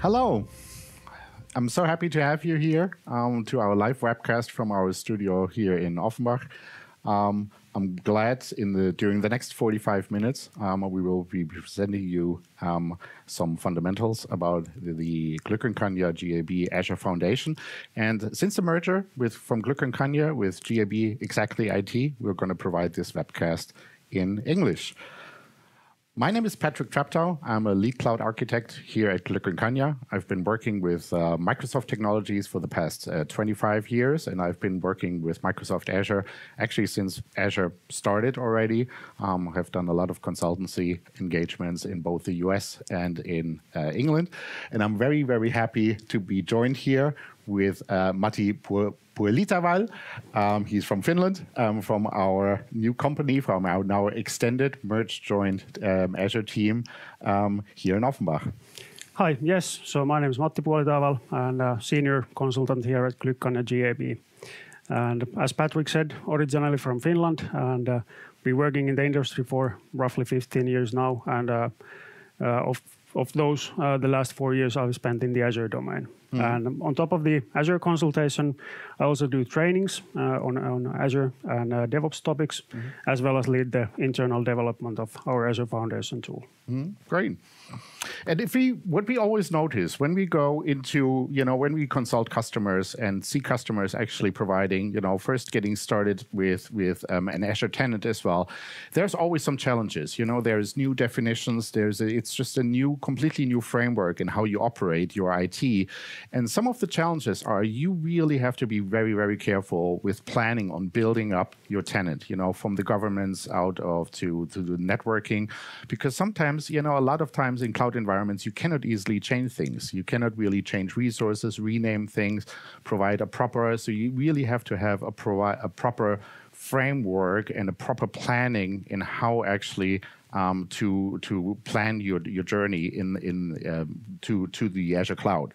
Hello. I'm so happy to have you here um, to our live webcast from our studio here in Offenbach. Um, I'm glad in the during the next 45 minutes um, we will be presenting you um, some fundamentals about the, the Glück+Kanja GAB Azure Foundation. And since the merger with from Glück+Kanja with GAB Exactly IT, we're going to provide this webcast in English. My name is Patrick Traptow. I'm a lead cloud architect here at Glück+Kanja. I've been working with uh, Microsoft technologies for the past uh, 25 years, and I've been working with Microsoft Azure actually since Azure started already. Um, I've done a lot of consultancy engagements in both the US and in uh, England. And I'm very, very happy to be joined here with uh, Matti Puolitaival. Um, he's from Finland, um, from our new company, from our now extended merged joint um, Azure team um, here in Offenbach. Hi, yes. So my name is Matti Puolitaival and a senior consultant here at Glück+Kanja GAB. And as Patrick said, originally from Finland and uh, been working in the industry for roughly 15 years now. And uh, uh, of, of those, uh, the last four years I've spent in the Azure domain. Mm. And on top of the Azure consultation, I also do trainings uh, on, on Azure and uh, DevOps topics, mm -hmm. as well as lead the internal development of our Azure Foundation tool. Mm, great. And if we, what we always notice when we go into, you know, when we consult customers and see customers actually providing, you know, first getting started with with um, an Azure tenant as well, there's always some challenges. You know, there's new definitions. There's a, it's just a new, completely new framework in how you operate your IT, and some of the challenges are you really have to be very, very careful with planning on building up your tenant. You know, from the governments out of to to the networking, because sometimes, you know, a lot of times in cloud environments, you cannot easily change things. You cannot really change resources, rename things, provide a proper. So you really have to have a, provi- a proper framework and a proper planning in how actually um, to to plan your your journey in in um, to to the Azure cloud.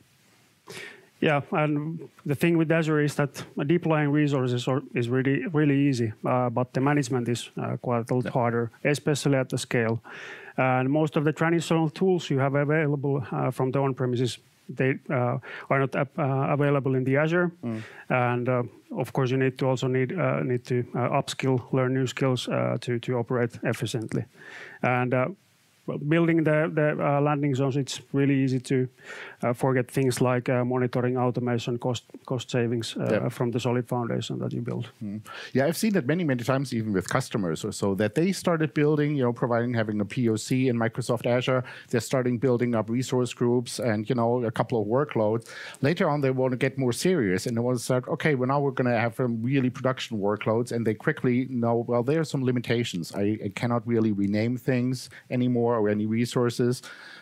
Yeah, and the thing with Azure is that deploying resources is really really easy, uh, but the management is uh, quite a lot yeah. harder, especially at the scale. And most of the traditional tools you have available uh, from the on-premises they uh, are not uh, available in the Azure, mm. and uh, of course you need to also need uh, need to uh, upskill, learn new skills to to operate efficiently, and building the, the uh, landing zones, it's really easy to uh, forget things like uh, monitoring, automation, cost cost savings uh, yep. from the solid foundation that you build. Mm. Yeah, I've seen that many many times, even with customers or so, that they started building, you know, providing having a POC in Microsoft Azure. They're starting building up resource groups and you know a couple of workloads. Later on, they want to get more serious and they want to start. Okay, well now we're going to have um, really production workloads, and they quickly know well there are some limitations. I, I cannot really rename things anymore or any resources.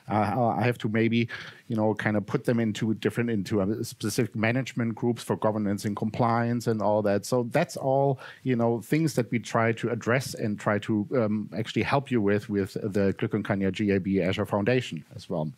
Uh, I have to maybe, you know, kind of put them into different into specific management groups for governance and compliance and all that. So that's all, you know, things that we try to address and try to um, actually help you with with the Glück+Kanja GAB Azure Foundation as well.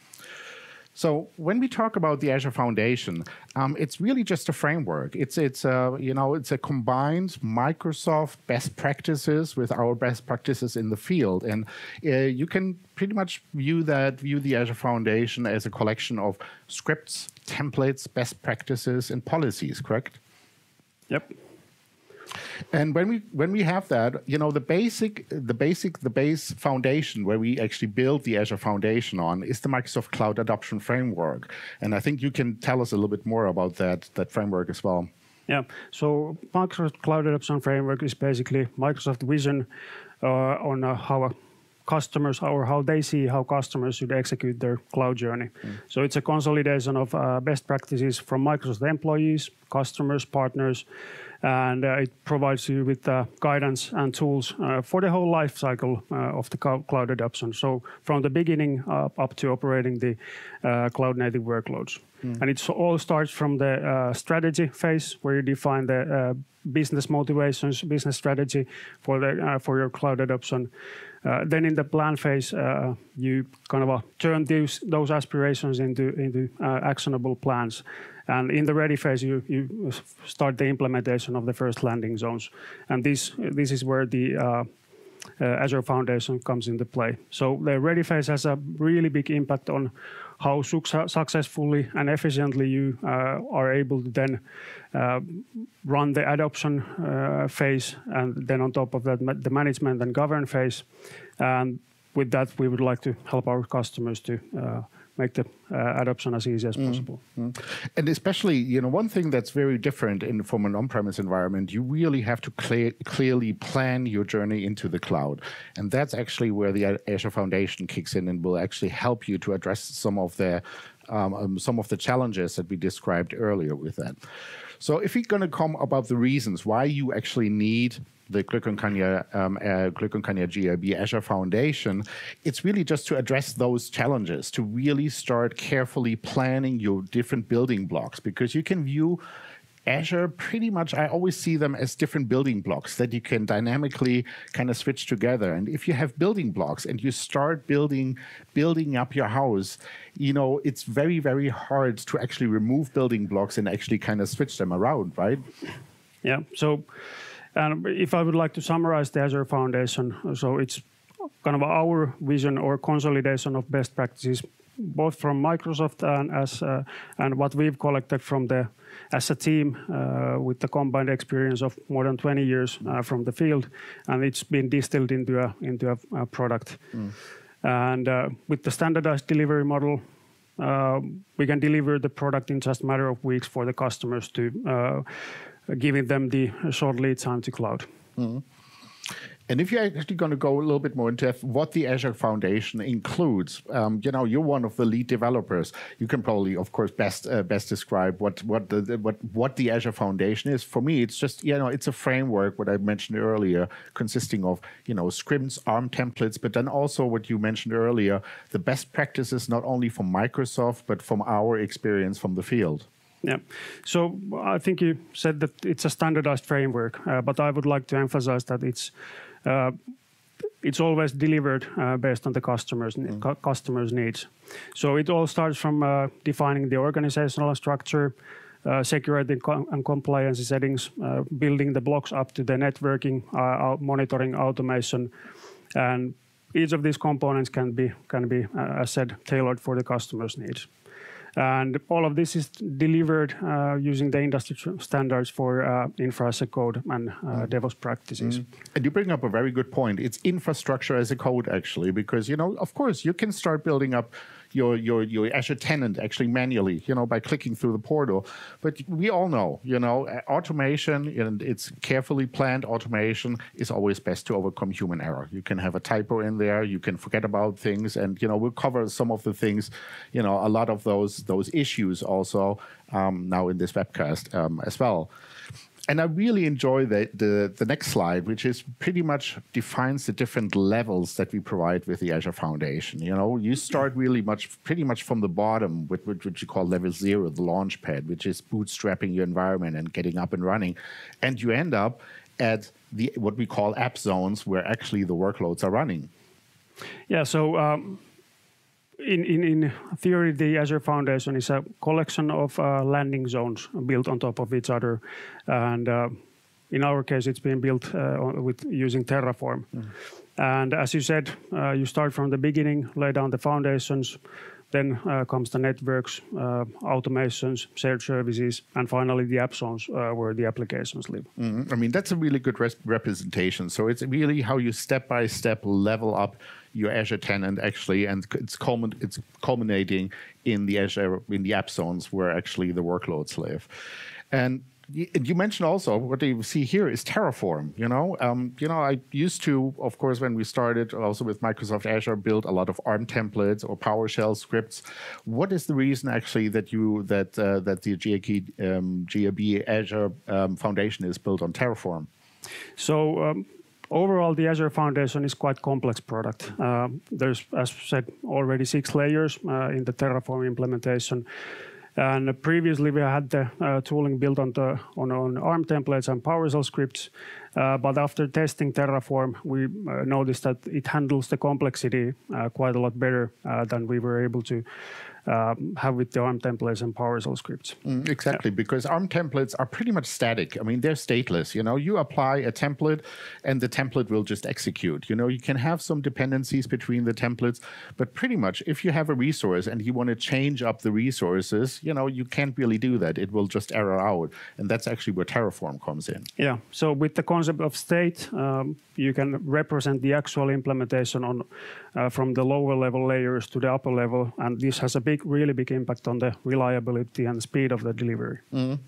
So when we talk about the Azure Foundation, um, it's really just a framework. It's it's a you know it's a combined Microsoft best practices with our best practices in the field, and uh, you can pretty much view that view the Azure Foundation as a collection of scripts, templates, best practices, and policies. Correct? Yep. And when we when we have that, you know, the basic the basic the base foundation where we actually build the Azure foundation on is the Microsoft Cloud Adoption Framework. And I think you can tell us a little bit more about that that framework as well. Yeah. So Microsoft Cloud Adoption Framework is basically Microsoft vision uh, on uh, how customers or how they see how customers should execute their cloud journey. Mm. So it's a consolidation of uh, best practices from Microsoft employees, customers, partners, and uh, it provides you with uh, guidance and tools uh, for the whole life cycle of the cloud adoption. So from the beginning up to operating the cloud native workloads. Mm. And it all starts from the strategy phase where you define the business motivations, business strategy for the for your cloud adoption. Uh, then in the plan phase, uh, you kind of uh, turn those those aspirations into into actionable plans. And in the ready phase, you, you start the implementation of the first landing zones. And this, this is where the uh, uh, Azure Foundation comes into play. So the ready phase has a really big impact on how successfully and efficiently you are able to then run the adoption phase, and then on top of that, the management and govern phase. And with that, we would like to help our customers to make the adoption as easy as possible. And especially, you know, one thing that's very different in from an on-premise environment, you really have to clearly plan your journey into the cloud. And that's actually where the Azure Foundation kicks in and will actually help you to address some of the um, um, some of the challenges that we described earlier with that. So if we're going to come about the reasons why you actually need the Glück & Kanja GAB Azure Foundation, it's really just to address those challenges, to really start carefully planning your different building blocks, because you can view Azure pretty much, I always see them as different building blocks that you can dynamically kind of switch together. And if you have building blocks and you start building building up your house, you know, it's very, very hard to actually remove building blocks and actually kind of switch them around, right? Yeah. So and if I would like to summarize the Azure Foundation, so it's kind of our vision or consolidation of best practices, both from Microsoft and as uh, and what we've collected from the as a team uh, with the combined experience of more than 20 years uh, from the field, and it's been distilled into a into a product. Mm. And with the standardized delivery model, we can deliver the product in just a matter of weeks for the customers to giving them the short lead time to cloud. Mm-hmm. And if you're actually going to go a little bit more into what the Azure Foundation includes, um, you know, you're one of the lead developers. You can probably, of course, best uh, best describe what what the what what the Azure Foundation is. For me, it's just you know it's a framework what I mentioned earlier, consisting of you know scripts, ARM templates, but then also what you mentioned earlier, the best practices not only from Microsoft but from our experience from the field. Yeah. So I think you said that it's a standardized framework, uh, but I would like to emphasize that it's uh, it's always delivered uh, based on the customers mm-hmm. customers needs. So it all starts from defining the organizational structure, security and compliance settings, building the blocks up to the networking, monitoring, automation, and each of these components can be, can be, as said, tailored for the customer's needs. And all of this is delivered uh, using the industry standards for uh, infra as code and uh, mm. DevOps practices. Mm. And you bring up a very good point. It's infrastructure as a code, actually, because, you know, of course, you can start building up your, your, your Azure tenant actually manually, you know, by clicking through the portal. But we all know, you know, automation and it's carefully planned automation is always best to overcome human error. You can have a typo in there, you can forget about things, and you know we'll cover some of the things, you know, a lot of those those issues also um, now in this webcast um, as well and I really enjoy the, the, the next slide, which is pretty much defines the different levels that we provide with the Azure Foundation. You know, you start really much, pretty much from the bottom with, what you call level zero, the launch pad, which is bootstrapping your environment and getting up and running, and you end up at the what we call app zones, where actually the workloads are running. Yeah. So. Um in, in, in theory, the Azure Foundation is a collection of uh, landing zones built on top of each other, and uh, in our case, it's been built uh, with using Terraform. Mm. And as you said, uh, you start from the beginning, lay down the foundations, then uh, comes the networks, uh, automations, shared services, and finally the app zones where the applications live. Mm. I mean, that's a really good representation. So it's really how you step by step level up your Azure tenant actually, and it's culminating in the Azure in the app zones where actually the workloads live. And you mentioned also what you see here is Terraform. You know, um, you know, I used to, of course, when we started, also with Microsoft Azure, build a lot of ARM templates or PowerShell scripts. What is the reason actually that you that uh, that the GAK, um, GAB Azure um, Foundation is built on Terraform? So um, Overall, the Azure Foundation is quite complex product. Uh, there's, as said, already six layers uh, in the Terraform implementation. And previously, we had the uh, tooling built on, the, on, on ARM templates and PowerShell scripts. Uh, but after testing Terraform, we uh, noticed that it handles the complexity uh, quite a lot better than we were able to um, have with the ARM templates and PowerShell scripts. Mm, exactly, yeah. because ARM templates are pretty much static. I mean, they're stateless. You know, you apply a template, and the template will just execute. You know, you can have some dependencies between the templates, but pretty much, if you have a resource and you want to change up the resources, you know, you can't really do that. It will just error out, and that's actually where Terraform comes in. Yeah. So with the concept of state, um, you can represent the actual implementation on uh, from the lower level layers to the upper level, and this has a big, really big impact on the reliability and speed of the delivery. Mm.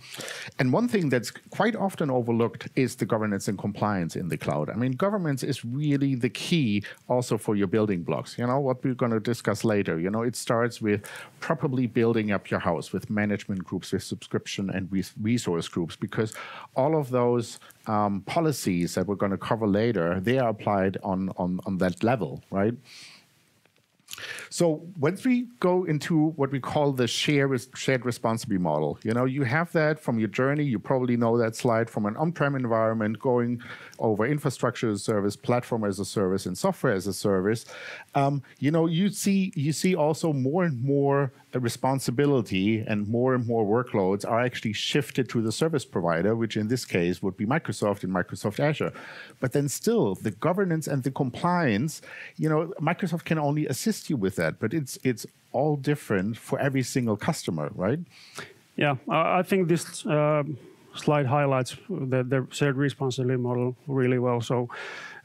And one thing that's quite often overlooked is the governance and compliance in the cloud. I mean, governance is really the key also for your building blocks. You know what we're going to discuss later. You know, it starts with properly building up your house with management groups, with subscription and resource groups, because all of those um, policies that we're going to cover later, they are applied on, on, on that level, right? So once we go into what we call the share, shared responsibility model, you know, you have that from your journey. You probably know that slide from an on-prem environment going over infrastructure as a service, platform as a service, and software as a service. Um, you know, you see you see also more and more responsibility and more and more workloads are actually shifted to the service provider, which in this case would be Microsoft and Microsoft Azure. But then still, the governance and the compliance, you know, Microsoft can only assist you with that, but it's it's all different for every single customer, right? Yeah, I think this. Uh, slide highlights the, the shared responsibility model really well. So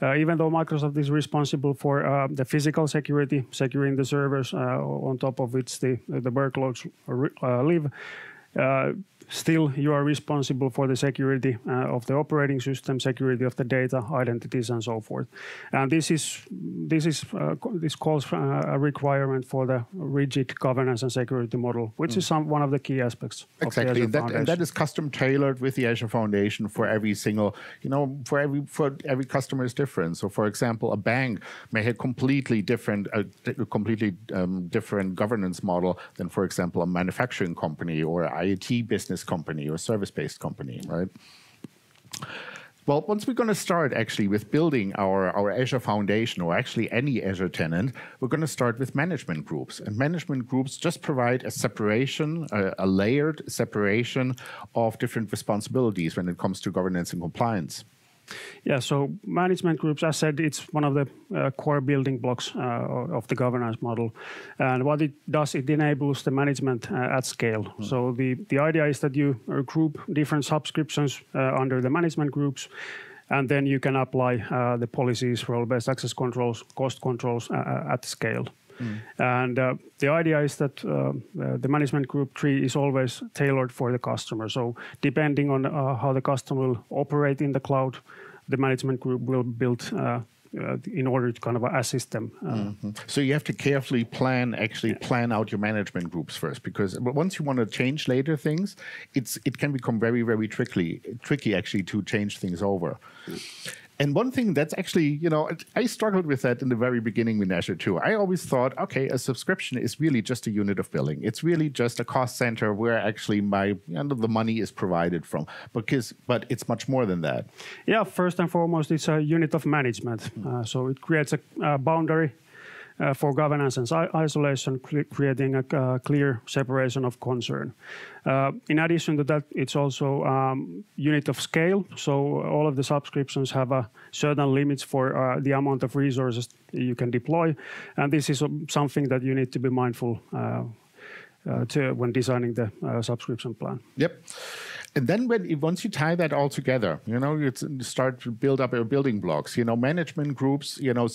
uh, even though Microsoft is responsible for uh, the physical security, securing the servers uh, on top of which the, the workloads live, Still, you are responsible for the security uh, of the operating system, security of the data, identities, and so forth. And this is this is uh, this calls for a requirement for the rigid governance and security model, which mm. is some, one of the key aspects. Exactly, and that, and that is custom tailored with the Azure Foundation for every single, you know, for every for every customer is different. So, for example, a bank may have completely different, a uh, completely um, different governance model than, for example, a manufacturing company or IoT business company or service-based company, right? Well, once we're going to start actually with building our, our Azure foundation or actually any Azure tenant, we're going to start with management groups. And management groups just provide a separation, a, a layered separation of different responsibilities when it comes to governance and compliance. Yeah, so management groups, as said, it's one of the uh, core building blocks uh, of the governance model. And what it does, it enables the management uh, at scale. Mm. So the, the idea is that you uh, group different subscriptions uh, under the management groups, and then you can apply uh, the policies, role-based access controls, cost controls at scale. Mm. And uh, the idea is that uh, the management group tree is always tailored for the customer. So depending on uh, how the customer will operate in the cloud, the management group will build uh, uh, in order to kind of assist them. Uh, mm-hmm. So you have to carefully plan, actually yeah. plan out your management groups first, because once you want to change later things, it's it can become very very tricky tricky actually to change things over. And one thing that's actually, you know, I struggled with that in the very beginning with Azure too. I always thought, okay, a subscription is really just a unit of billing. It's really just a cost center where actually my you know, the money is provided from. Because, but it's much more than that. Yeah, first and foremost, it's a unit of management. Uh, so it creates a, a boundary uh, for governance and isolation, creating a uh, clear separation of concern. Uh, in addition to that, it's also um, unit of scale. So all of the subscriptions have a certain limits for uh, the amount of resources you can deploy, and this is something that you need to be mindful uh, uh to when designing the subscription plan. Yep. And then when once you tie that all together, you know, you start to build up your building blocks. You know, management groups. You know,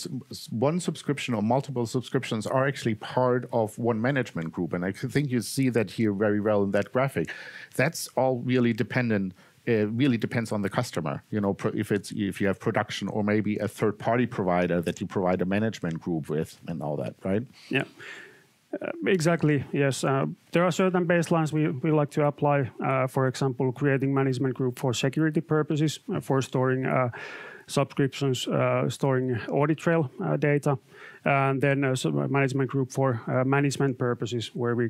one subscription or multiple subscriptions are actually part of one management group, and I think you see that here very well in that graphic. That's all really dependent it really depends on the customer. You know, if it's if you have production or maybe a third party provider that you provide a management group with and all that, right? Yeah. Uh, exactly, yes. Uh, there are certain baselines we, we like to apply. Uh, for example, creating management group for security purposes, uh, for storing uh, subscriptions, uh, storing audit trail data, and then a management group for management purposes, where we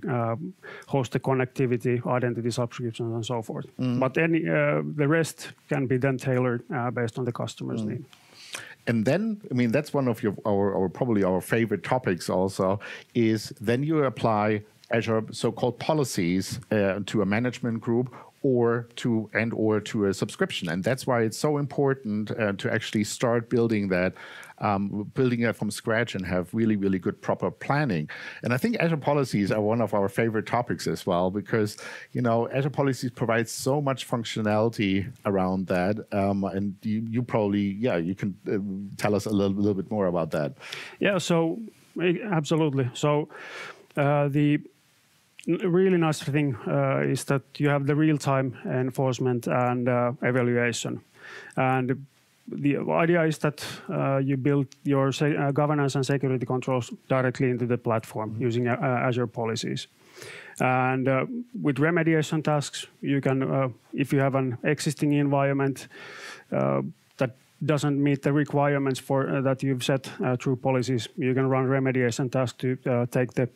host the connectivity, identity subscriptions, and so forth. Mm. But any the rest can be then tailored based on the customer's mm. need and then i mean that's one of your our, our, probably our favorite topics also is then you apply Azure so-called policies uh, to a management group or to and or to a subscription. And that's why it's so important uh, to actually start building that um, building it from scratch and have really really good proper planning. And i think azure policies are one of our favorite topics as well because you know azure policies provides so much functionality around that um, and you, you, probably yeah you can uh, tell us a little, little bit more about that. Yeah so absolutely. So uh, the really nice thing uh, is that you have the real-time enforcement and uh, evaluation. And the idea is that uh, you build your uh, governance and security controls directly into the platform mm -hmm. using uh, Azure policies. And uh, with remediation tasks, you can, if you have an existing environment that doesn't meet the requirements for that you've set through policies, you can run remediation tasks to take the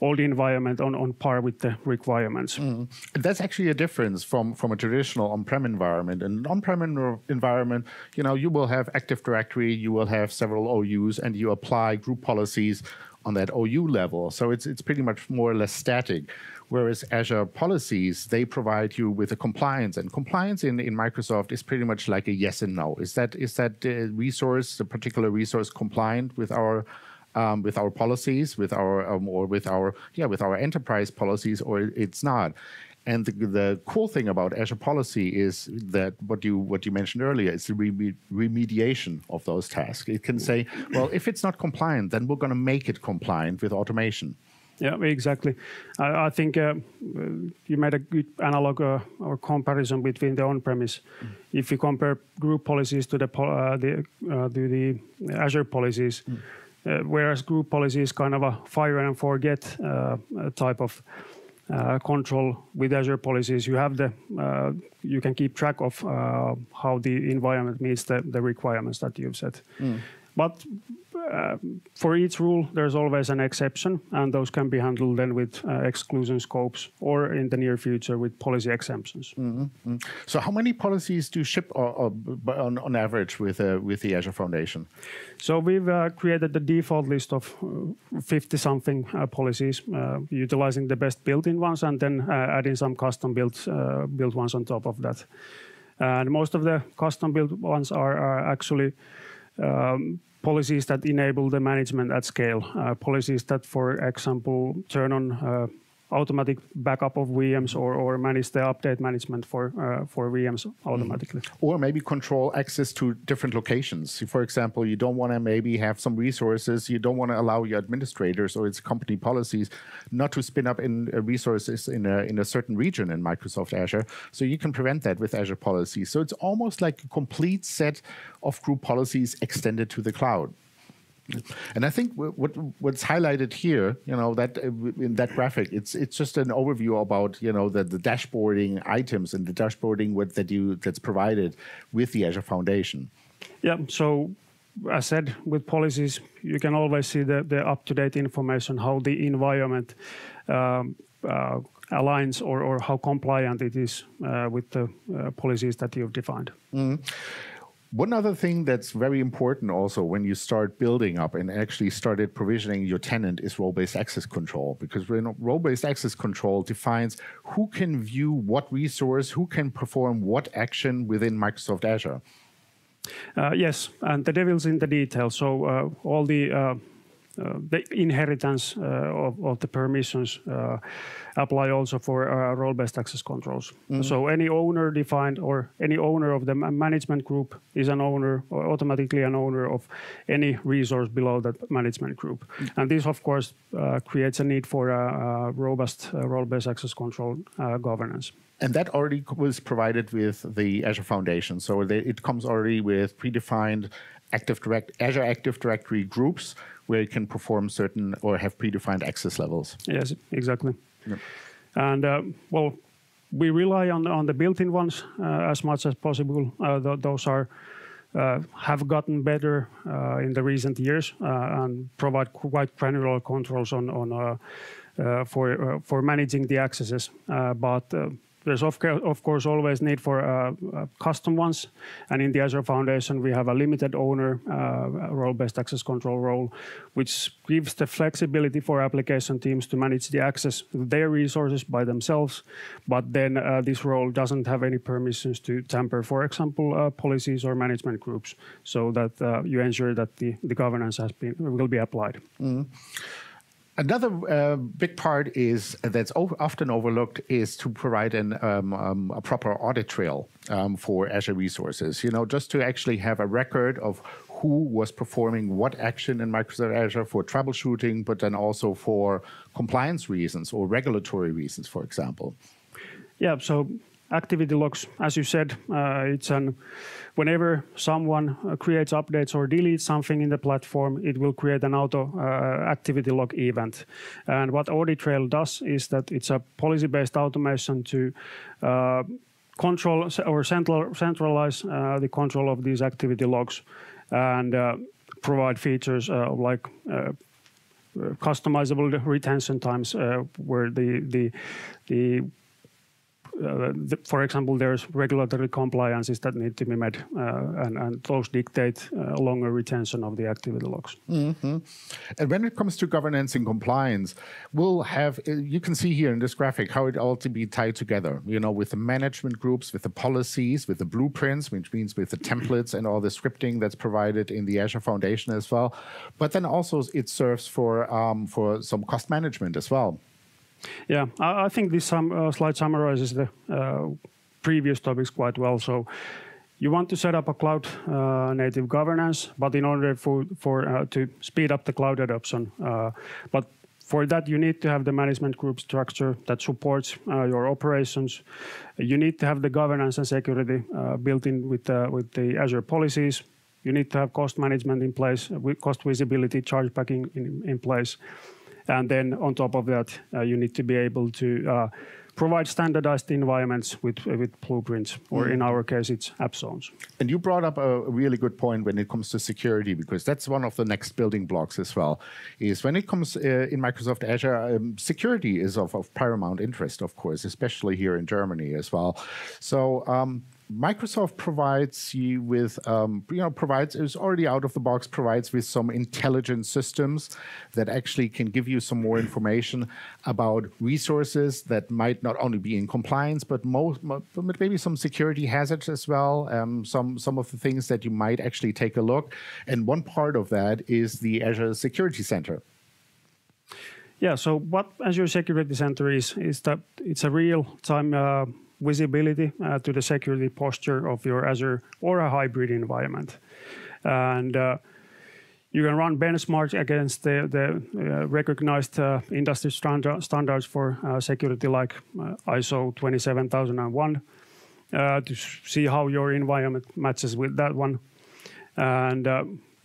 old environment on, on par with the requirements. Mm. That's actually a difference from, from a traditional on-prem environment. In an on-prem environment, you know, you will have Active Directory, you will have several OUs, and you apply group policies on that OU level. So it's it's pretty much more or less static. Whereas Azure policies, they provide you with a compliance, and compliance in, in Microsoft is pretty much like a yes and no. Is that is that resource, the particular resource, compliant with our um, with our policies, with our um, or with our yeah with our enterprise policies, or it's not. And the, the, cool thing about Azure Policy is that what you what you mentioned earlier is the remediation of those tasks. It can say, well, if it's not compliant, then we're going to make it compliant with automation. Yeah, exactly. I, I think uh, you made a good analog uh, or comparison between the on-premise. Mm. If you compare group policies to the uh, the, uh, to the Azure policies. Mm whereas group policy is kind of a fire and forget uh, type of uh, control with Azure policies, you have the uh, you can keep track of uh, how the environment meets the, the requirements that you've set. Mm. But uh, for each rule, there's always an exception, and those can be handled then with uh, exclusion scopes or in the near future with policy exemptions. Mm -hmm. So, how many policies do you ship or, or on, on, average with uh, with the Azure Foundation? So, we've uh, created the default list of 50 uh, something uh, policies, utilizing the best built-in ones, and then adding some custom built built ones on top of that. And most of the custom built ones are, are actually um, policies that enable the management at scale, uh, policies that, for example, turn on uh, automatic backup of VMs or, or manage the update management for uh, for VMs automatically. Mm. Or maybe control access to different locations. For example, you don't want to maybe have some resources. You don't want to allow your administrators or its company policies not to spin up in uh, resources in a in a certain region in Microsoft Azure. So you can prevent that with Azure policies. So it's almost like a complete set of group policies extended to the cloud. And I think what what's highlighted here, you know, that uh, in that graphic, it's it's just an overview about you know the, the dashboarding items and the dashboarding what that you that's provided with the Azure Foundation. Yeah. So as said, with policies, you can always see the, the up-to-date information, how the environment um, uh, aligns or, or how compliant it is uh, with the uh, policies that you've defined. Mm. One other thing that's very important also when you start building up and actually started provisioning your tenant is role-based access control because role-based access control defines who can view what resource, who can perform what action within Microsoft Azure. Uh, yes, and the devil's in the detail. So uh, all the uh, the inheritance uh, of, of, the permissions uh, apply also for role-based access controls. Mm -hmm. So any owner defined or any owner of the management group is an owner or automatically an owner of any resource below that management group. Mm -hmm. And this, of course, creates a need for a, a robust role-based access control governance. And that already was provided with the Azure Foundation. So they, it comes already with predefined Active Direct Azure Active Directory groups where you can perform certain or have predefined access levels. Yes, exactly. Yep. And uh, well, we rely on on the built-in ones uh, as much as possible. Uh, th those are uh, have gotten better uh, in the recent years uh, and provide quite granular controls on on for for managing the accesses. but there's of, of course always need for uh, uh, custom ones. And in the Azure Foundation, we have a limited owner uh, role-based access control role, which gives the flexibility for application teams to manage the access to their resources by themselves. But then uh, this role doesn't have any permissions to tamper, for example, uh, policies or management groups, so that you ensure that the, the governance has been will be applied. Mm. Another uh, big part is that's often overlooked is to provide an, um, um, a proper audit trail um, for Azure resources. You know, just to actually have a record of who was performing what action in Microsoft Azure for troubleshooting, but then also for compliance reasons or regulatory reasons, for example. Yeah. So activity logs, as you said, uh, it's an whenever someone uh, creates updates or deletes something in the platform, it will create an auto uh, activity log event. And what Audit Trail does is that it's a policy-based automation to uh, control or central, centralize uh, the control of these activity logs and uh, provide features like customizable retention times where the the the uh, for example, there's regulatory compliances that need to be met, uh, and, and, those dictate uh, longer retention of the activity logs. Mm-hmm. And when it comes to governance and compliance, we'll have, you can see here in this graphic how it all to be tied together, you know, with the management groups, with the policies, with the blueprints, which means with the templates and all the scripting that's provided in the Azure Foundation as well. But then also it serves for, um, for some cost management as well. Yeah, I, I think this uh, slide summarizes the uh, previous topics quite well. So you want to set up a cloud uh, native governance, but in order for, for uh, to speed up the cloud adoption, uh, but for that you need to have the management group structure that supports uh, your operations. You need to have the governance and security built in with with the Azure policies. You need to have cost management in place, cost visibility, chargebacking in, in place. And then on top of that, uh, you need to be able to uh, provide standardized environments with with blueprints, or in our case, it's app zones. And you brought up a really good point when it comes to security, because that's one of the next building blocks as well. Is when it comes uh, in Microsoft Azure, um, security is of, of, paramount interest, of course, especially here in Germany as well. So. Um, Microsoft provides you with, um, you know, provides is already out of the box, provides with some intelligent systems that actually can give you some more information about resources that might not only be in compliance, but most, but maybe some security hazards as well. Um, some some of the things that you might actually take a look, and one part of that is the Azure Security Center. Yeah. So what Azure Security Center is is that it's a real time. Uh, visibility uh, to the security posture of your Azure or a hybrid environment. And uh, you can run benchmarks against the, the uh, recognized uh, industry standard, standards for uh, security like uh, ISO 27001 to see how your environment matches with that one. And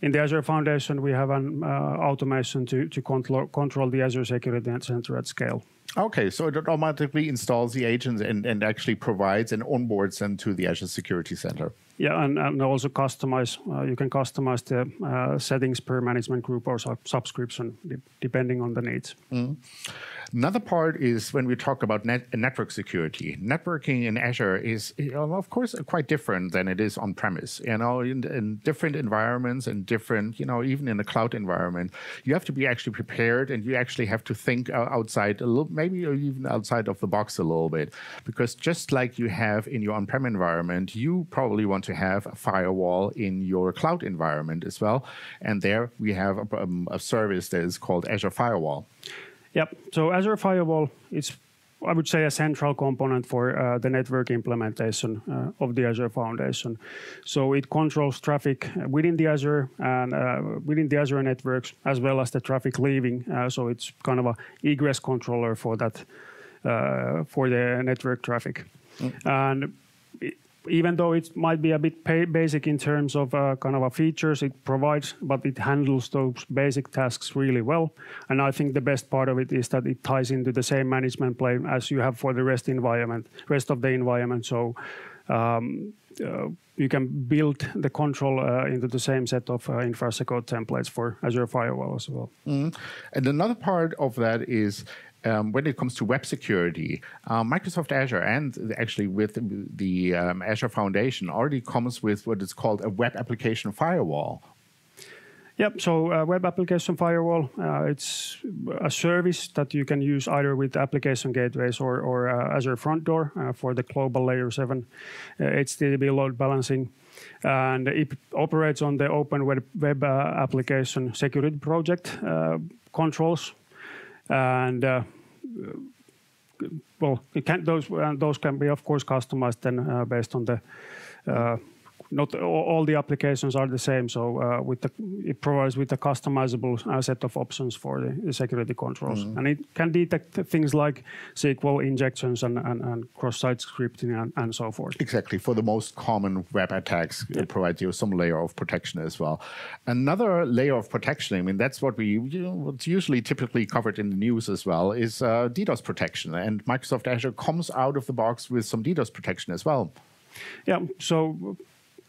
in the Azure Foundation, we have an automation to, to control, control the Azure Security Center at scale. Okay, so it automatically installs the agents and, and actually provides and onboards them to the Azure Security Center. Yeah, and, and also customize. Uh, you can customize the uh, settings per management group or sub- subscription, de- depending on the needs. Mm. Another part is when we talk about net, network security. Networking in Azure is, of course, quite different than it is on premise. You know, in, in different environments and different, you know, even in a cloud environment, you have to be actually prepared and you actually have to think outside a little, maybe even outside of the box a little bit, because just like you have in your on-prem environment, you probably want to have a firewall in your cloud environment as well. And there we have a, um, a service that is called Azure Firewall. Yep. So Azure Firewall is, I would say, a central component for uh, the network implementation uh, of the Azure Foundation. So it controls traffic within the Azure and uh, within the Azure networks, as well as the traffic leaving. Uh, so it's kind of a egress controller for that uh, for the network traffic. Mm. And even though it might be a bit basic in terms of uh, kind of a features it provides, but it handles those basic tasks really well. And I think the best part of it is that it ties into the same management plane as you have for the rest environment, rest of the environment. So um, uh, you can build the control uh, into the same set of uh, infrastructure templates for Azure Firewall as well. Mm. And another part of that is um, when it comes to web security, uh, Microsoft Azure and actually with the um, Azure Foundation already comes with what is called a web application firewall. Yep. So uh, web application firewall, uh, it's a service that you can use either with application gateways or, or uh, Azure Front Door uh, for the global layer 7 HTTP uh, load balancing. And it operates on the open web, web uh, application security project controls. And Uh, well, can, uh, those, can be, of course, customized then uh, based on the not all the applications are the same. So uh, with the, it provides with a customizable set of options for the, security controls. Mm. And it can detect things like SQL injections and, and, and cross-site scripting and, and, so forth. Exactly. For the most common web attacks, yeah. it provides you some layer of protection as well. Another layer of protection, I mean, that's what we, you know, what's usually typically covered in the news as well, is uh, DDoS protection. And Microsoft Azure comes out of the box with some DDoS protection as well. Yeah, so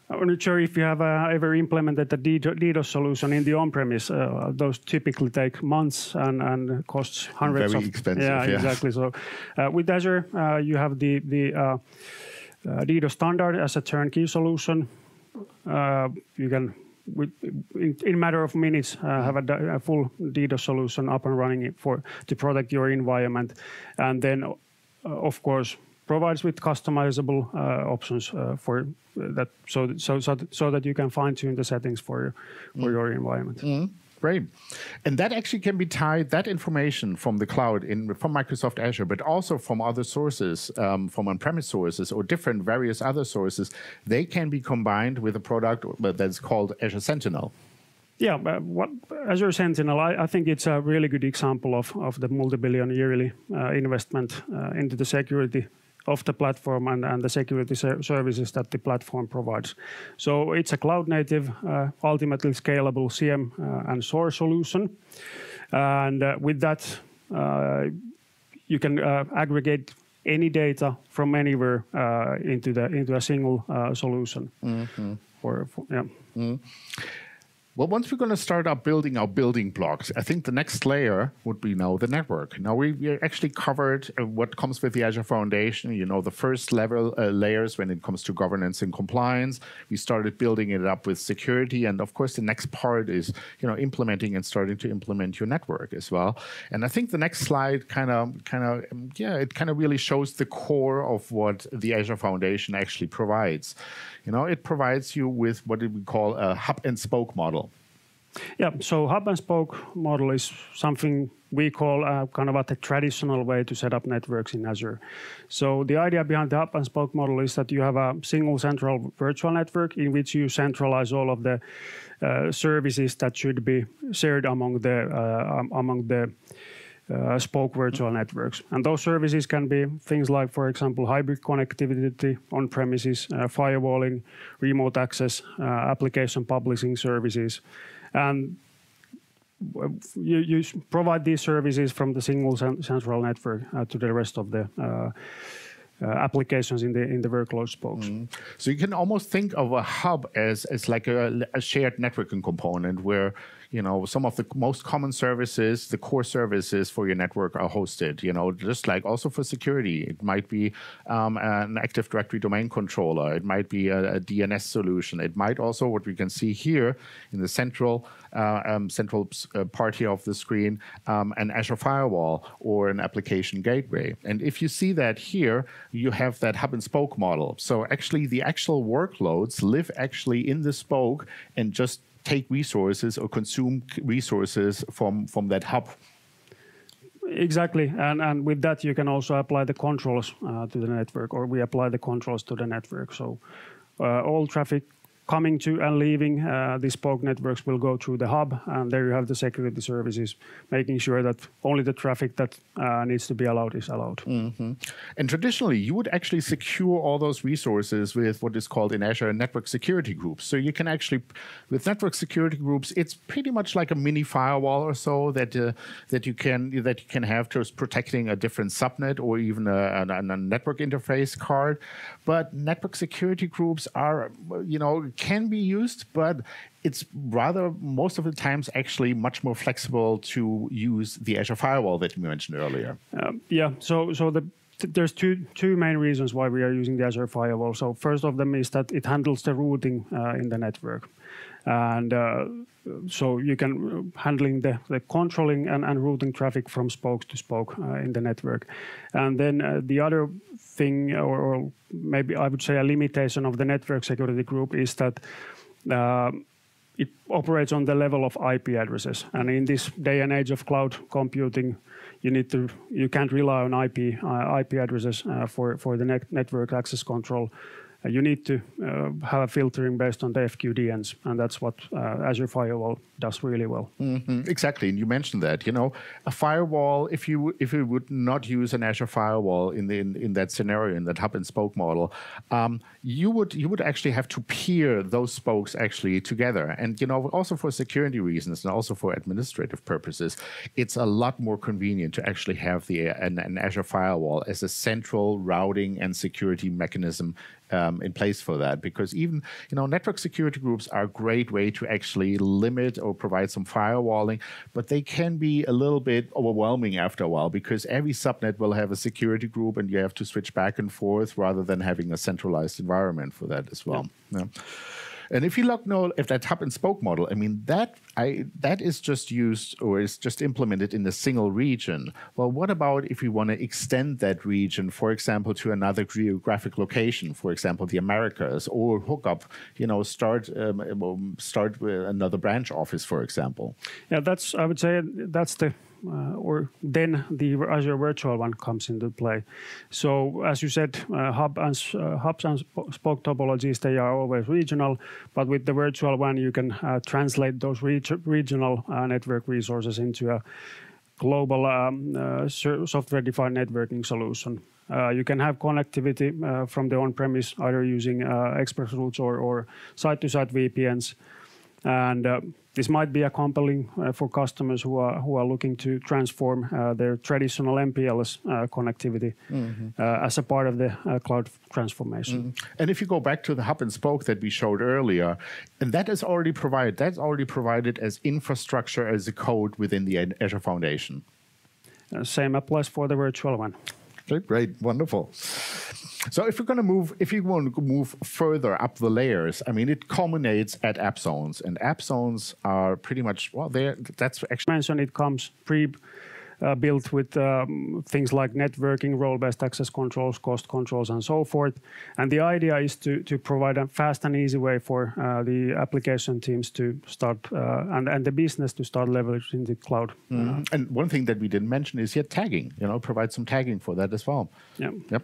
I'm not sure if you have uh, ever implemented a DDoS solution in the on-premise. Uh, those typically take months and, and costs hundreds Very of... expensive, yeah, yeah. exactly. So uh, with Azure, uh, you have the, the uh, uh, DDoS standard as a turnkey solution. you can, with, in, in, a matter of minutes, have a, a, full DDoS solution up and running for to protect your environment. And then, of course, provides with customizable uh, options uh, for that, so so so, so that you can fine tune the settings for your, for mm. your environment. Mm. Great, and that actually can be tied. That information from the cloud in from Microsoft Azure, but also from other sources, um, from on-premise sources or different various other sources, they can be combined with a product that's called Azure Sentinel. Yeah, what Azure Sentinel, I, I, think it's a really good example of, of the multi-billion yearly uh, investment uh, into the security of the platform and, and the security ser services that the platform provides. So it's a cloud native, uh, ultimately scalable SIEM uh, and SOAR solution. And uh, with that, uh, you can uh, aggregate any data from anywhere uh, into the into a single solution. Mm -hmm. for, for, yeah. Mm. Well, once we're going to start up building our building blocks, I think the next layer would be now the network. Now we, we actually covered uh, what comes with the Azure Foundation. You know, the first level uh, layers when it comes to governance and compliance. We started building it up with security, and of course, the next part is you know implementing and starting to implement your network as well. And I think the next slide kind of kind of um, yeah, it kind of really shows the core of what the Azure Foundation actually provides. You know, it provides you with what we call a hub and spoke model. Yeah, so hub and spoke model is something we call kind of a traditional way to set up networks in Azure. So the idea behind the hub and spoke model is that you have a single central virtual network in which you centralize all of the uh, services that should be shared among the uh, among the uh, spoke virtual networks. And those services can be things like, for example, hybrid connectivity on premises, uh, firewalling, remote access, uh, application publishing services. And you, you, provide these services from the single central network uh, to the rest of the uh, uh, applications in the in the workload spokes. Mm. So you can almost think of a hub as as like a, a shared networking component where you know some of the most common services the core services for your network are hosted you know just like also for security. It might be um, an active directory domain controller. It might be a, a, dns solution. It might also what we can see here in the central uh, um, central uh, part here of the screen um, an azure firewall or an application gateway. And if you see that here you have that hub and spoke model. So actually the actual workloads live actually in the spoke and just take resources or consume resources from, from that hub. Exactly, and and with that you can also apply the controls uh, to the network, or we apply the controls to the network. So uh, all traffic coming to and leaving uh, the spoke networks will go through the hub, and there you have the security services, making sure that only the traffic that uh, needs to be allowed is allowed. Mm-hmm. And traditionally, you would actually secure all those resources with what is called in Azure network security groups. So you can actually, with network security groups, it's pretty much like a mini firewall or so that uh, that you can that you can have just protecting a different subnet or even a, a, a network interface card. But network security groups are, you know, can be used, but it's rather most of the times actually much more flexible to use the Azure firewall that you mentioned earlier. Um, yeah. So so the there's two two main reasons why we are using the Azure firewall. So first of them is that it handles the routing uh, in the network, and uh, so you can handling the, the controlling and, and routing traffic from spokes to spoke uh, in the network, and then uh, the other thing, or, or, maybe I would say a limitation of the network security group is that. Uh, it operates on the level of IP addresses, and in this day and age of cloud computing, you need to you can't rely on IP uh, IP addresses uh, for for the net network access control. Uh, you need to uh, have a filtering based on the FQDNs, and that's what uh, Azure Firewall does really well. Mm-hmm. Exactly, and you mentioned that. You know, a firewall. If you if you would not use an Azure Firewall in the in, in that scenario in that hub and spoke model, um, you would you would actually have to peer those spokes actually together. And you know, also for security reasons and also for administrative purposes, it's a lot more convenient to actually have the an, an Azure Firewall as a central routing and security mechanism um, in place for that because even you know network security groups are a great way to actually limit or provide some firewalling but they can be a little bit overwhelming after a while because every subnet will have a security group and you have to switch back and forth rather than having a centralized environment for that as well yeah. Yeah. And if you look now if that hub and spoke model, I mean that I that is just used or is just implemented in a single region. Well, what about if we want to extend that region, for example, to another geographic location, for example, the Americas, or hook up, you know, start um, um start with another branch office, for example? Yeah, that's I would say that's the uh, or then the Azure Virtual WAN comes into play. So as you said, uh, hub and uh, hubs and spoke topologies they are always regional, but with the Virtual WAN you can translate those regional network resources into a global um, uh, software-defined networking solution. Uh, you can have connectivity uh, from the on-premise, either using express routes or, site-to-site VPNs. And this might be a compelling uh, for customers who are who are looking to transform uh, their traditional MPLS uh, connectivity mm-hmm. as a part of the cloud transformation. Mm-hmm. And if you go back to the hub and spoke that we showed earlier, and that is already provided, that's already provided as infrastructure as a code within the Azure Foundation. same applies for the virtual WAN. Great, great, wonderful. So if you're going to move, if you want to move further up the layers, I mean, it culminates at app zones, and app zones are pretty much well, There, that's actually mentioned. It comes pre. Uh, built with um, things like networking, role-based access controls, cost controls, and so forth. And the idea is to to provide a fast and easy way for uh, the application teams to start uh, and and the business to start leveraging the cloud. Mm-hmm. And one thing that we didn't mention is yet tagging. You know, provide some tagging for that as well. Yeah. Yep.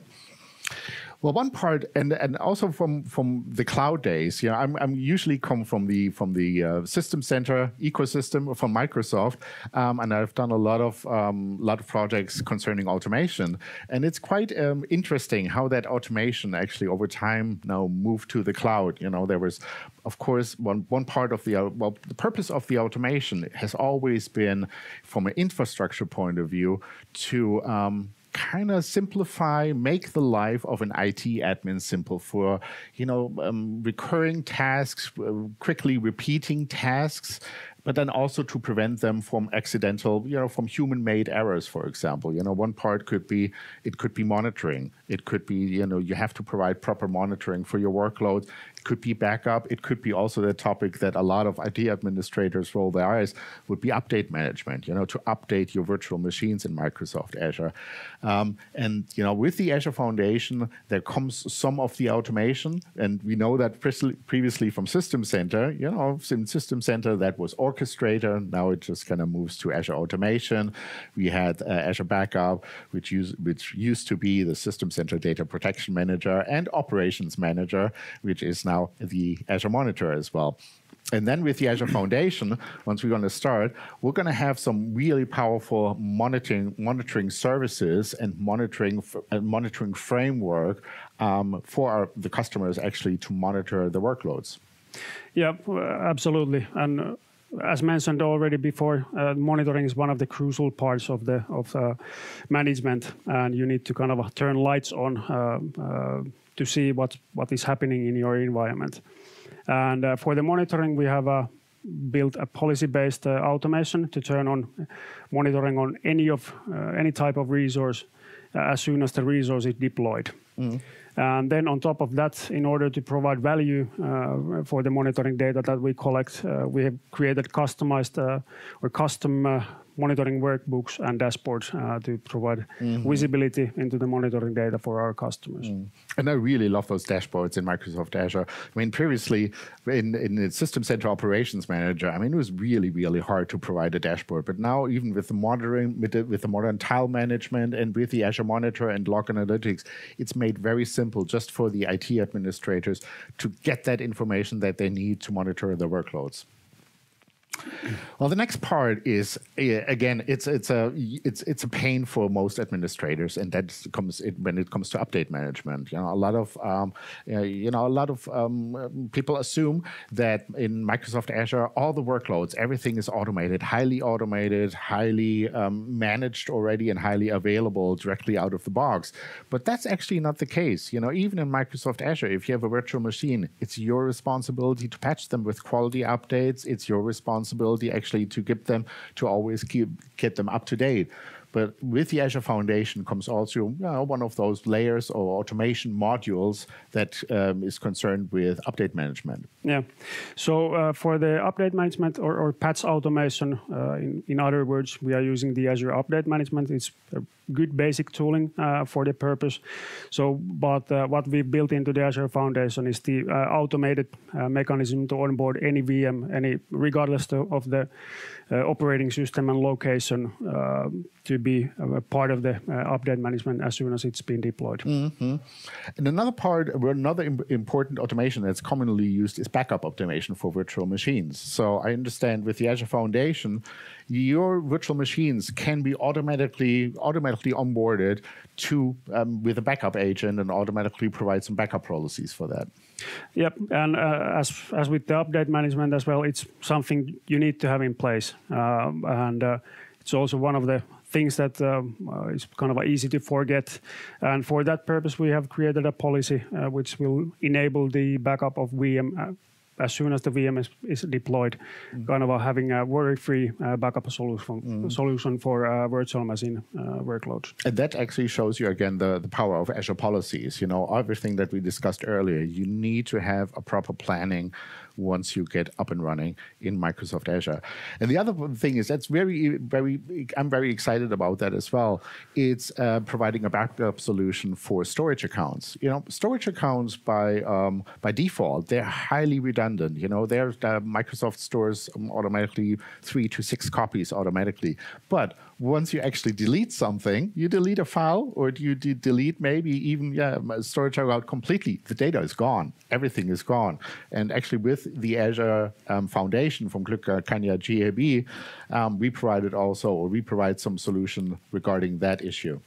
Well, one part, and and also from from the cloud days, you know, I'm I'm usually come from the from the uh, system center ecosystem from Microsoft, um, and I've done a lot of um, lot of projects concerning automation, and it's quite um, interesting how that automation actually over time now moved to the cloud. You know, there was, of course, one one part of the uh, well, the purpose of the automation has always been, from an infrastructure point of view, to um, kind of simplify, make the life of an IT admin simple for, you know, um, recurring tasks, uh, quickly repeating tasks, but then also to prevent them from accidental, you know, from human-made errors, for example. You know, one part could be it could be monitoring. It could be, you know, you have to provide proper monitoring for your workload It could be backup. It could be also the topic that a lot of IT administrators roll their eyes would be update management. You know, to update your virtual machines in Microsoft Azure. Um, and you know, with the Azure Foundation, there comes some of the automation, and we know that previously from System Center. You know, in System Center that was organized Orchestrator. Now it just kind of moves to Azure Automation. We had uh, Azure Backup, which, use, which used to be the System Center Data Protection Manager, and Operations Manager, which is now the Azure Monitor as well. And then with the Azure Foundation, once we're going to start, we're going to have some really powerful monitoring monitoring services and monitoring uh, monitoring framework um, for our, the customers actually to monitor the workloads. Yeah, absolutely. And as mentioned already before, uh, monitoring is one of the crucial parts of the of uh, management, and you need to kind of turn lights on uh, uh to see what what is happening in your environment. And uh, for the monitoring, we have uh, built a policy-based automation to turn on monitoring on any of any type of resource as soon as the resource is deployed. Mm. And then on top of that, in order to provide value uh, for the monitoring data that we collect, uh, we have created customized uh, or custom monitoring workbooks and dashboards uh, to provide mm-hmm. visibility into the monitoring data for our customers. Mm. And I really love those dashboards in Microsoft Azure. I mean, previously in, in the System Center Operations Manager, I mean, it was really, really hard to provide a dashboard. But now, even with the monitoring, with the, with the modern tile management and with the Azure Monitor and Log Analytics, it's made very simple just for the IT administrators to get that information that they need to monitor their workloads. Well, the next part is again, it's it's a it's it's a pain for most administrators, and that comes it, when it comes to update management. You know, a lot of um, you know a lot of um, people assume that in Microsoft Azure, all the workloads, everything is automated, highly automated, highly um, managed already, and highly available directly out of the box. But that's actually not the case. You know, even in Microsoft Azure, if you have a virtual machine, it's your responsibility to patch them with quality updates. It's your responsibility responsibility actually to get them to always keep get them up to date. But with the Azure Foundation comes also you know, one of those layers or automation modules that um, is concerned with update management. Yeah. So uh, for the update management or, or patch automation, uh, in, in other words, we are using the Azure Update Management. It's a good basic tooling uh, for the purpose. So, but uh, what we built into the Azure Foundation is the uh, automated uh, mechanism to onboard any VM, any regardless of the operating system and location uh, to be a part of the uh, update management as soon as it's been deployed. Mm-hmm. And another part, another important automation that's commonly used is backup automation for virtual machines. So I understand with the Azure Foundation, your virtual machines can be automatically automatically onboarded to um, with a backup agent and automatically provide some backup policies for that. Yep, and uh, as as with the update management as well, it's something you need to have in place, um, and uh, it's also one of the things that um, uh, is kind of easy to forget. And for that purpose, we have created a policy uh, which will enable the backup of VM uh, as soon as the VM is, is deployed, mm. kind of having a worry-free uh, backup solution mm. solution for uh, virtual machine uh, workloads. And that actually shows you again the, the power of Azure policies. You know everything that we discussed earlier. You need to have a proper planning once you get up and running in Microsoft Azure. And the other thing is that's very, very, I'm very excited about that as well. It's uh, providing a backup solution for storage accounts. You know, storage accounts by um, by default they're highly redundant. You know, they're uh, Microsoft stores automatically three to six copies automatically, but once you actually delete something, you delete a file or you delete maybe even yeah, storage out completely, the data is gone. Everything is gone. And actually, with the Azure um, Foundation from Glücker Kanja GAB, um, we provided also, or we provide some solution regarding that issue.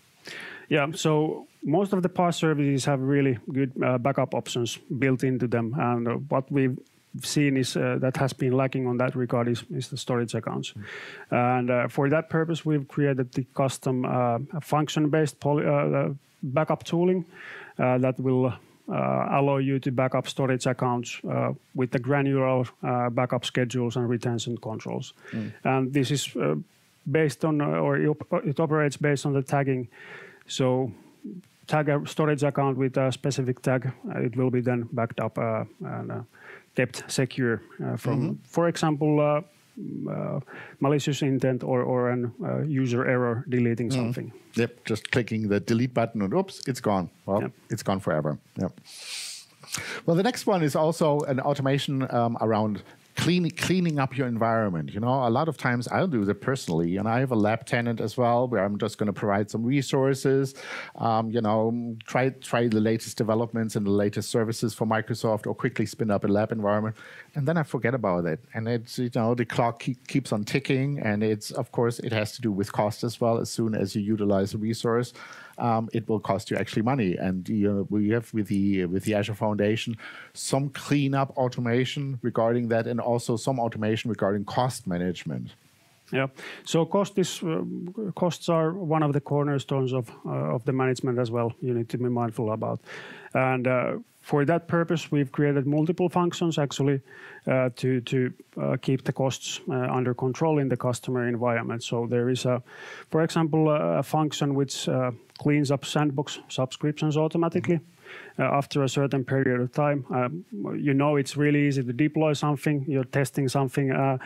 Yeah, so most of the PaaS services have really good uh, backup options built into them. And uh, what we've seen is uh, that has been lacking on that regard is, is the storage accounts. Mm. And uh, for that purpose, we've created the custom uh, function-based uh, backup tooling that will allow you to back up storage accounts with the granular backup schedules and retention controls. Mm. And this is based on, or it operates based on the tagging. So tag a storage account with a specific tag, it will be then backed up and kept secure uh, from, mm-hmm. for example, uh, uh, malicious intent or, or an uh, user error deleting mm. something. Yep, just clicking the delete button and oops, it's gone. Well, yep. it's gone forever. Yep. Well, the next one is also an automation um, around cleaning cleaning up your environment. You know, a lot of times I'll do that personally, and I have a lab tenant as well, where I'm just going to provide some resources. Um, you know, try try the latest developments and the latest services for Microsoft, or quickly spin up a lab environment, and then I forget about it. And it's you know the clock keep, keeps on ticking, and it's of course it has to do with cost as well. As soon as you utilize a resource um, it will cost you actually money. And you know, we have with the with the Azure Foundation some cleanup automation regarding that, and also some automation regarding cost management. Yeah. So cost is uh, costs are one of the cornerstones of uh, of the management as well. You need to be mindful about, and uh, for that purpose, we've created multiple functions actually uh, to to uh, keep the costs uh, under control in the customer environment. So there is a, for example, a function which cleans up sandbox subscriptions automatically. Uh, after a certain period of time. Um, you know, it's really easy to deploy something. You're testing something, uh,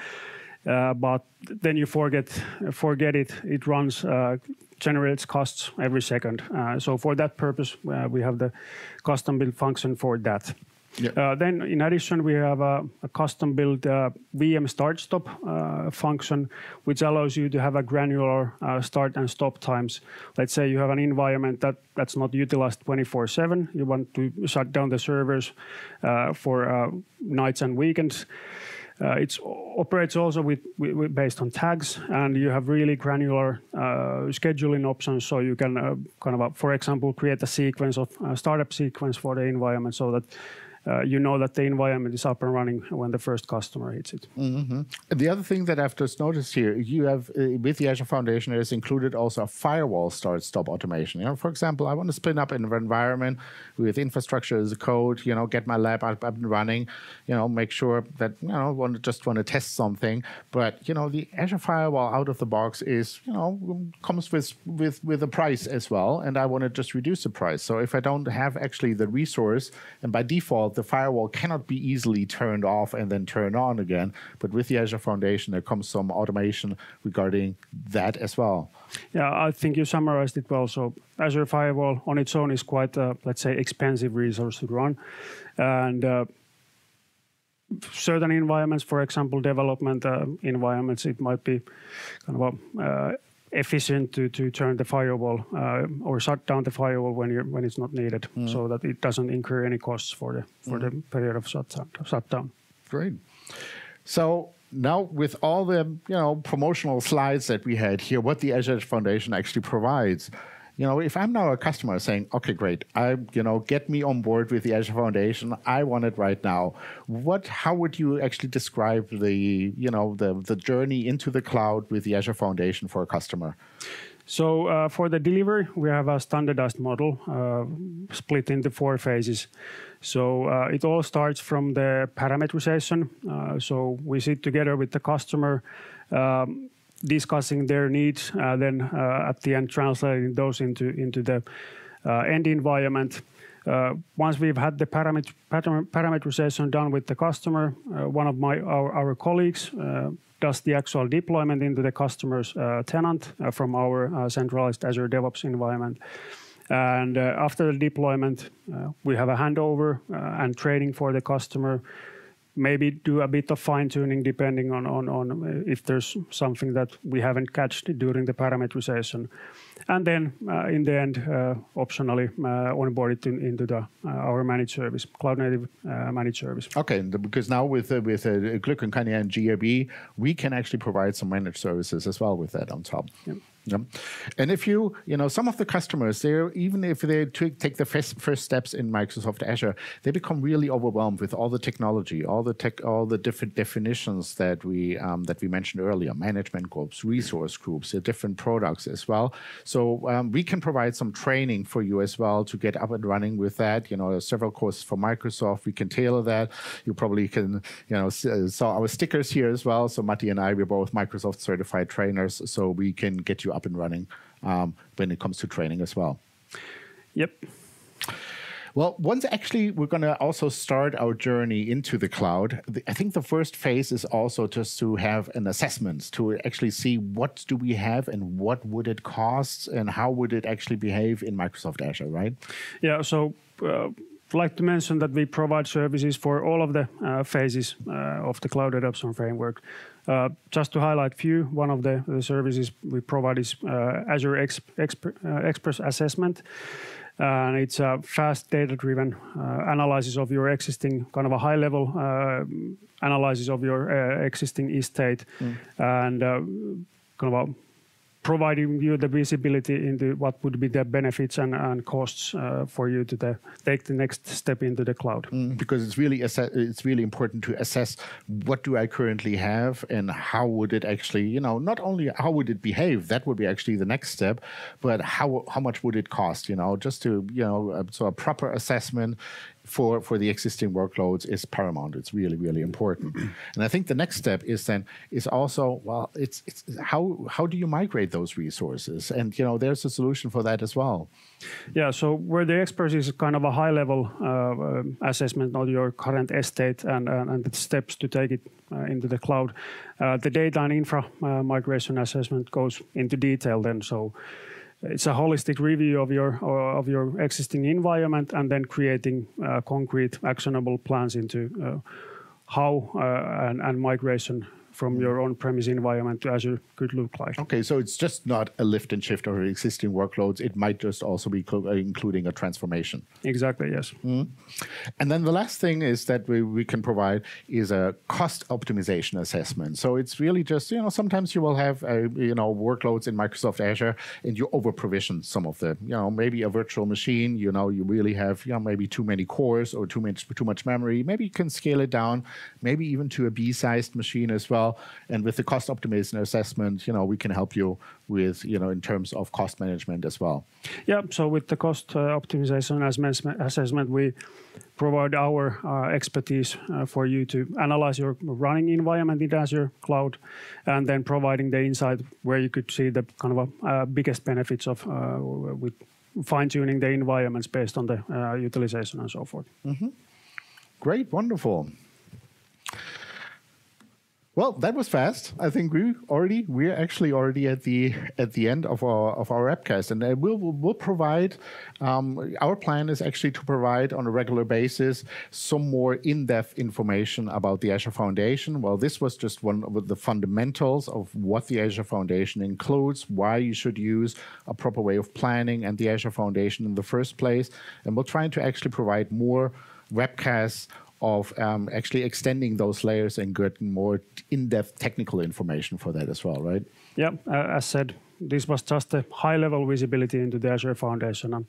uh, but then you forget forget it. It runs generates costs every second. so for that purpose, we have the custom build function for that. Yeah. Uh, then, in addition, we have a, a custom-built uh, VM start-stop uh, function, which allows you to have a granular uh, start and stop times. Let's say you have an environment that, that's not utilized 24/7. You want to shut down the servers uh, for uh, nights and weekends. Uh, it operates also with, with, based on tags, and you have really granular uh, scheduling options. So you can uh, kind of, for example, create a sequence of startup sequence for the environment, so that uh, you know that the environment is up and running when the first customer hits it. Mm-hmm. The other thing that I've just noticed here, you have uh, with the Azure Foundation, it has included also a firewall start stop automation. You know, for example, I want to spin up an environment with infrastructure as a code. You know, get my lab up, up and running. You know, make sure that you know want to just want to test something. But you know, the Azure firewall out of the box is you know comes with with with a price as well, and I want to just reduce the price. So if I don't have actually the resource, and by default the firewall cannot be easily turned off and then turned on again. But with the Azure Foundation, there comes some automation regarding that as well. Yeah, I think you summarized it well. So Azure Firewall on its own is quite, a, let's say, expensive resource to run, and uh, certain environments, for example, development uh, environments, it might be kind of a uh, efficient to, to turn the firewall uh, or shut down the firewall when you when it's not needed, mm. so that it doesn't incur any costs for the for mm. the period of shutdown. shutdown. Great. So now with all the you know promotional slides that we had here, what the Azure Foundation actually provides you know, if I'm now a customer saying, okay, great, I, you know, get me on board with the Azure Foundation, I want it right now. What, how would you actually describe the, you know, the the journey into the cloud with the Azure Foundation for a customer? So uh, for the delivery, we have a standardized model uh, split into four phases. So uh, it all starts from the parameterization. Uh, so we sit together with the customer. Um, discussing their needs, uh, then uh, at the end translating those into into the uh, end environment. Uh, once we've had the paramet parameterization done with the customer, uh, one of my our, our colleagues uh, does the actual deployment into the customer's tenant from our centralized Azure DevOps environment. And after the deployment, we have a handover and training for the customer maybe do a bit of fine tuning depending on, on, on if there's something that we haven't catched during the parameterization. And then uh, in the end, uh, optionally uh, onboard it in, into the, uh, our managed service, cloud native uh, managed service. Okay, because now with uh, with uh, Glück and GAB, we can actually provide some managed services as well with that on top. Yep. Yeah. And if you, you know, some of the customers, they even if they take the first, first steps in Microsoft Azure, they become really overwhelmed with all the technology, all the tech, all the different definitions that we um, that we mentioned earlier, management groups, resource groups, the different products as well. So um, we can provide some training for you as well to get up and running with that. You know, several courses for Microsoft. We can tailor that. You probably can, you know, saw our stickers here as well. So Matti and I, we're both Microsoft certified trainers, so we can get you up and running um, when it comes to training as well. Yep. Well, once actually we're going to also start our journey into the cloud. I think the first phase is also just to have an assessment to actually see what do we have and what would it cost and how would it actually behave in Microsoft Azure, right? Yeah. So. Uh, like to mention that we provide services for all of the uh, phases uh, of the cloud adoption framework. Uh, just to highlight a few, one of the, the, services we provide is uh, Azure Exp Exp uh, Express Assessment. And it's a fast data-driven uh, analysis of your existing, kind of a high-level analysis of your existing estate, mm. and kind of a providing you the visibility into what would be the benefits and, costs uh, for you to take the next step into the cloud. Mm, because it's really it's really important to assess what do I currently have and how would it actually you know not only how would it behave that would be actually the next step, but how how much would it cost you know just to you know uh, so a proper assessment for, for the existing workloads is paramount. It's really, really important. and I think the next step is then is also, well, it's, it's how, how do you migrate those resources? And, you know, there's a solution for that as well. Yeah, so where the experts is kind of a high level uh, uh, assessment of your current estate and, and, and, the steps to take it uh, into the cloud. Uh, the data and infra uh, migration assessment goes into detail then. So it's a holistic review of your of your existing environment and then creating uh, concrete actionable plans into uh, how uh, and, and migration from your on-premise environment to Azure could look like. Okay, so it's just not a lift and shift of existing workloads. It might just also be uh, including a transformation. Exactly, yes. Mm. And then the last thing is that we, we can provide is a cost optimization assessment. So it's really just, you know, sometimes you will have, uh, you know, workloads in Microsoft Azure and you over provision some of the, you know, maybe a virtual machine, you know, you really have, you know, maybe too many cores or too much, too much memory. Maybe you can scale it down, maybe even to a B-sized machine as well well. And with the cost optimization assessment, you know, we can help you with, you know, in terms of cost management as well. Yeah. So with the cost uh, optimization assessment, we provide our uh, expertise uh, for you to analyze your running environment in Azure cloud, and then providing the insight where you could see the kind of a, uh, biggest benefits of uh, with fine tuning the environments based on the uh, utilization and so forth. Mm -hmm. Great, wonderful. Well, that was fast. I think we already we're actually already at the at the end of our of our webcast, and uh, we'll we'll provide. Um, our plan is actually to provide on a regular basis some more in-depth information about the Azure Foundation. Well, this was just one of the fundamentals of what the Azure Foundation includes, why you should use a proper way of planning and the Azure Foundation in the first place, and we're trying to actually provide more webcasts of um, actually extending those layers and getting more in-depth technical information for that as well, right? Yeah, uh, as said, this was just a high-level visibility into the Azure Foundation. I'm,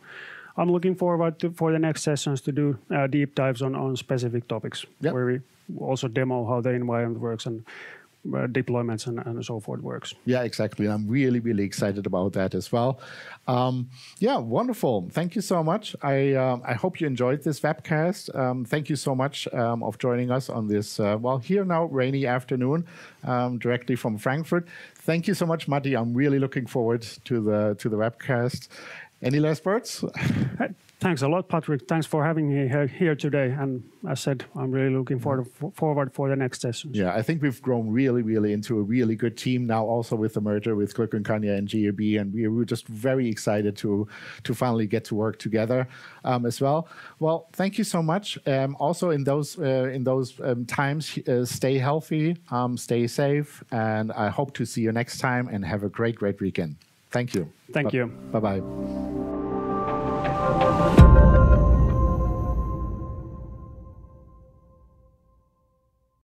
I'm looking forward to, for the next sessions to do uh, deep dives on, on specific topics yep. where we also demo how the environment works and deployments and, and, so forth works. Yeah, exactly. I'm really, really excited about that as well. Um, yeah, wonderful. Thank you so much. I um, I hope you enjoyed this webcast. Um, thank you so much um, of joining us on this uh, well here now rainy afternoon um, directly from Frankfurt. Thank you so much, Matti. I'm really looking forward to the to the webcast. Any last words? Thanks a lot, Patrick. Thanks for having me here today. And as said, I'm really looking forward forward for the next sessions. Yeah, I think we've grown really, really into a really good team now. Also with the merger with Glück and Kanja and GAB, and we were just very excited to to finally get to work together um, as well. Well, thank you so much. Um, also in those uh, in those um, times, uh, stay healthy, um, stay safe, and I hope to see you next time. And have a great, great weekend. Thank you. Thank you. Bye bye. You.